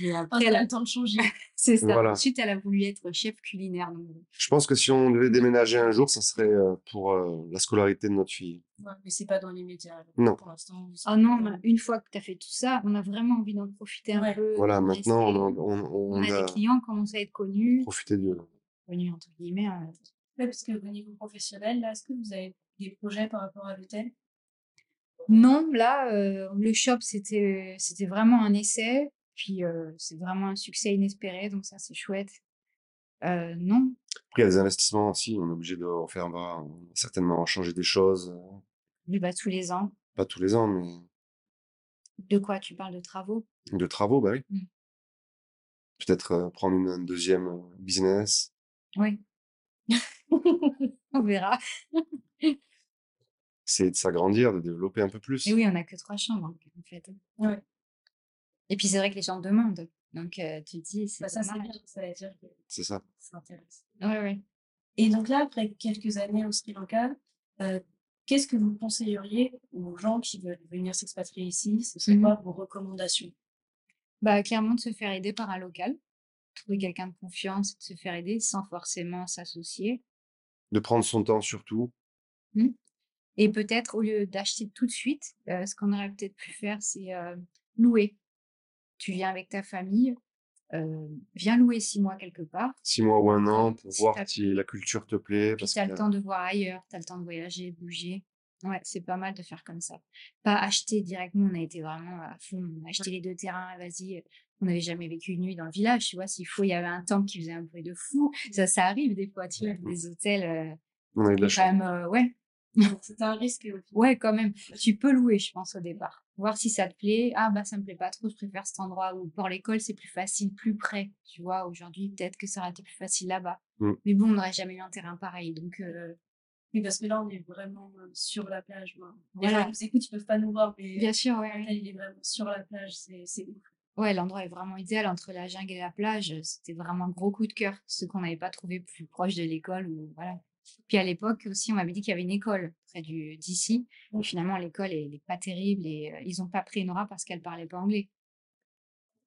Et après, elle a le temps de changer. c'est ça. Voilà. Ensuite, elle a voulu être chef culinaire. Donc, Je pense que si on devait déménager un jour, ça serait euh, pour euh, la scolarité de notre fille. Ouais, mais c'est pas dans les médias. Non. Pour l'instant. oh non, mais une fois que tu as fait tout ça, on a vraiment envie d'en profiter un Ouais. peu. Voilà, maintenant, on, on, On on a a des clients commencent à être connus. profité de... Connus, entre guillemets. euh. Ouais, parce que au niveau professionnel, là, est-ce que vous avez des projets par rapport à l'hôtel? Non, là, euh, le shop, c'était c'était vraiment un essai. Puis, euh, c'est vraiment un succès inespéré. Donc, ça, c'est chouette. Euh, non, Après, il y a des investissements aussi, on est obligé de refaire, on va certainement changer des choses, mais bah, tous les ans. pas tous les ans, mais De quoi? Tu parles de travaux? de travaux, bah oui. Mm. Peut-être euh, prendre une, un deuxième business. Oui. On verra. essayer de s'agrandir, de développer un peu plus. Et oui, on n'a que trois chambres, en fait. Ouais. Et puis, c'est vrai que les gens demandent. Donc, euh, tu te dis, c'est Bah, ça, c'est bien. Ça veut dire que C'est ça. ça intéresse. Ouais, ouais. Et donc là, après quelques années au Sri Lanka, euh, qu'est-ce que vous conseilleriez aux gens qui veulent venir s'expatrier ici? Ce serait Mhm. quoi vos recommandations? Bah, clairement, de se faire aider par un local. Trouver quelqu'un de confiance et de se faire aider sans forcément s'associer. De prendre son temps surtout. Et peut-être, au lieu d'acheter tout de suite, euh, ce qu'on aurait peut-être pu faire, c'est euh, louer. Tu viens avec ta famille, euh, viens louer six mois quelque part. Six mois ou un an pour Si voir si la culture te plaît. Puis Parce tu as que le temps de voir ailleurs, tu as le temps de voyager, bouger. Ouais, c'est pas mal de faire comme ça. Pas acheter directement, on a été vraiment à fond, on a acheté les deux terrains, vas-y. On n'avait jamais vécu une nuit dans le village, tu vois. S'il faut, il y avait un temple qui faisait un bruit de fou. Ça, ça arrive des fois, tu vois, des hôtels. euh, on a eu de la quand même, euh, ouais, C'est un risque. ouais, quand même. Tu peux louer, je pense, au départ. Voir si ça te plaît. Ah, bah, ça me plaît pas trop, je préfère cet endroit. Ou pour l'école, c'est plus facile, plus près. Tu vois, aujourd'hui, peut-être que ça aurait été plus facile là-bas. Mm. Mais bon, on n'aurait jamais eu un terrain pareil. Donc, euh, Oui, parce que là, on est vraiment euh, sur la plage. moi. Les Voilà. gens qui nous écoutent, ils peuvent pas nous voir, mais bien sûr, ouais, il est vraiment sur la plage. C'est ouf. Ouais, l'endroit est vraiment idéal entre la jungle et la plage. C'était vraiment un gros coup de cœur. Ce qu'on n'avait pas trouvé plus proche de l'école ou voilà. Puis à l'époque aussi, on m'avait dit qu'il y avait une école près du d'ici. Et finalement, l'école elle est pas terrible et euh, ils ont pas pris Nora parce qu'elle parlait pas anglais.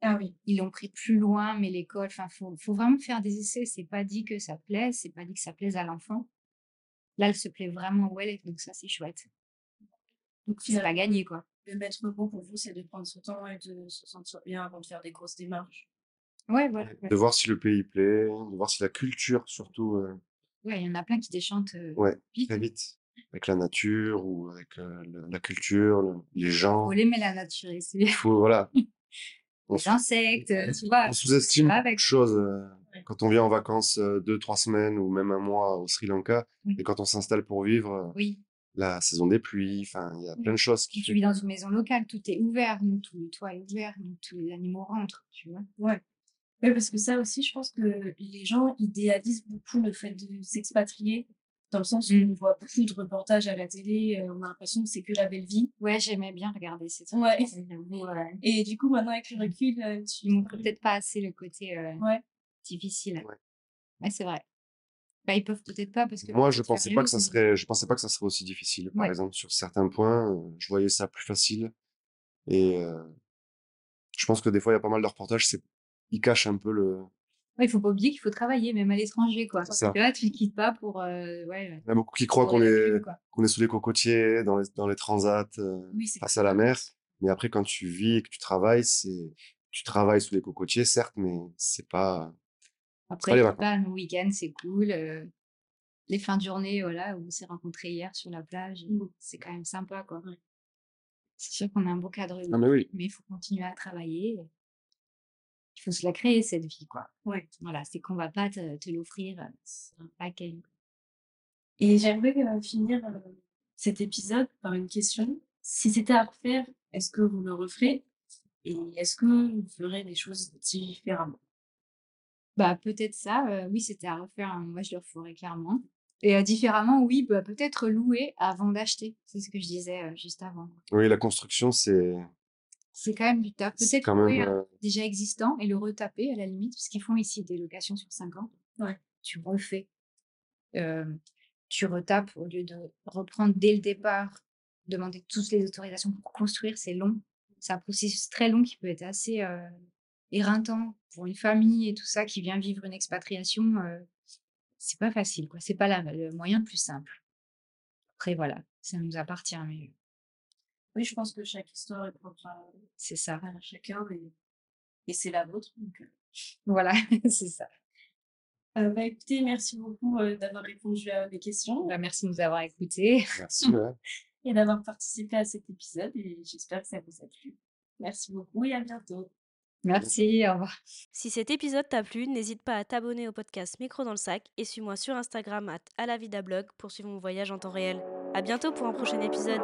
Ah oui. Ils l'ont pris plus loin, mais l'école, enfin, faut, faut vraiment faire des essais. C'est pas dit que ça plaise, c'est pas dit que ça plaise à l'enfant. Là, elle se plaît vraiment où elle est, donc ça, c'est chouette. Donc C'est pas gagné, quoi. Le maître mot pour vous, c'est de prendre son temps et de se sentir bien avant de faire des grosses démarches. Ouais, voilà. De voir si le pays plaît, de voir si la culture surtout euh, Ouais, il y en a plein qui déchantent euh, Ouais, vite. très vite. Avec la nature ou avec euh, le- la culture, le- les gens. Faut l'aimer la nature ici. Il faut, voilà. On, Les insectes, tu vois. on sous-estime avec. de choses euh, Ouais. quand on vient en vacances euh, deux, trois semaines ou même un mois au Sri Lanka. Oui. Et quand on s'installe pour vivre, Oui. La saison des pluies, enfin, il y a plein de choses qui Puis tu fait vis dans une maison locale, tout est ouvert, donc tout le toit est ouvert, donc tous les animaux rentrent, tu vois. Ouais. Ouais, parce que ça aussi, je pense que les gens idéalisent beaucoup le fait de s'expatrier, dans le sens où Mm. on voit beaucoup de reportages à la télé, euh, on a l'impression que c'est que la belle vie. Ouais, j'aimais bien regarder ces trucs. Ouais. Et du coup, maintenant, avec le recul, euh, tu... Ils montrent peut-être pas assez le côté euh, Ouais. difficile. Ouais. Ouais, c'est vrai. Bah, ils peuvent peut-être pas parce que. Moi, je pensais pas que ça serait, je pensais pas que ça serait aussi difficile. Par Ouais. exemple, sur certains points, je voyais ça plus facile. Et euh, je pense que des fois, il y a pas mal de reportages, c'est, ils cachent un peu le. Ouais, il faut pas oublier qu'il faut travailler, même à l'étranger, quoi. C'est ça. Tu le quittes pas pour. euh, ouais, Il y en a beaucoup qui croient qu'on est, qu'on est sous les cocotiers, dans les, dans les transats, euh, Oui, face à la mer. Mais après, quand tu vis et que tu travailles, c'est, tu travailles sous les cocotiers, certes, mais c'est pas, Après, les pas, nos week-ends, c'est cool. euh, les fins de journée, voilà, où on s'est rencontrés hier sur la plage, Mm. c'est quand même sympa, quoi. C'est sûr qu'on a un beau cadre Ah, mais oui. il faut continuer à travailler. Il faut se la créer, cette vie, quoi. Ouais. Voilà, c'est qu'on va pas te, te l'offrir, c'est un paquet. Et j'aimerais finir cet épisode par une question. Si c'était à refaire, est-ce que vous le referez? Et est-ce que vous ferez des choses différemment? Bah, peut-être ça, euh, oui, c'était à refaire, hein, moi je le referais clairement. Et euh, différemment, oui, bah, peut-être louer avant d'acheter. C'est ce que je disais euh, juste avant. Oui, la construction, c'est, C'est quand même du taf. Peut-être quand louer même, déjà existant et le retaper à la limite, parce qu'ils font ici des locations sur 5 ans. Ouais. Tu refais. Tu retapes au lieu de reprendre dès le départ, demander toutes les autorisations pour construire, c'est long. c'est un processus très long qui peut être assez, éreintant pour une famille et tout ça qui vient vivre une expatriation, heu, c'est pas facile, quoi. C'est pas la le moyen le plus simple. Après voilà, ça nous appartient, mais Oui, je pense que chaque histoire est propre à c'est ça. à chacun et et c'est la vôtre donc heu Voilà, c'est ça. heu, bah, écoutez, merci beaucoup, heu, d'avoir répondu à mes questions Bah, merci de nous avoir écoutés. Merci, ouais. et d'avoir participé à cet épisode et j'espère que ça vous a plu. Merci beaucoup et à bientôt. Merci, au revoir. Si cet épisode t'a plu, n'hésite pas à t'abonner au podcast Micro dans le sac et suis-moi sur Instagram at alavidablog pour suivre mon voyage en temps réel. À bientôt pour un prochain épisode.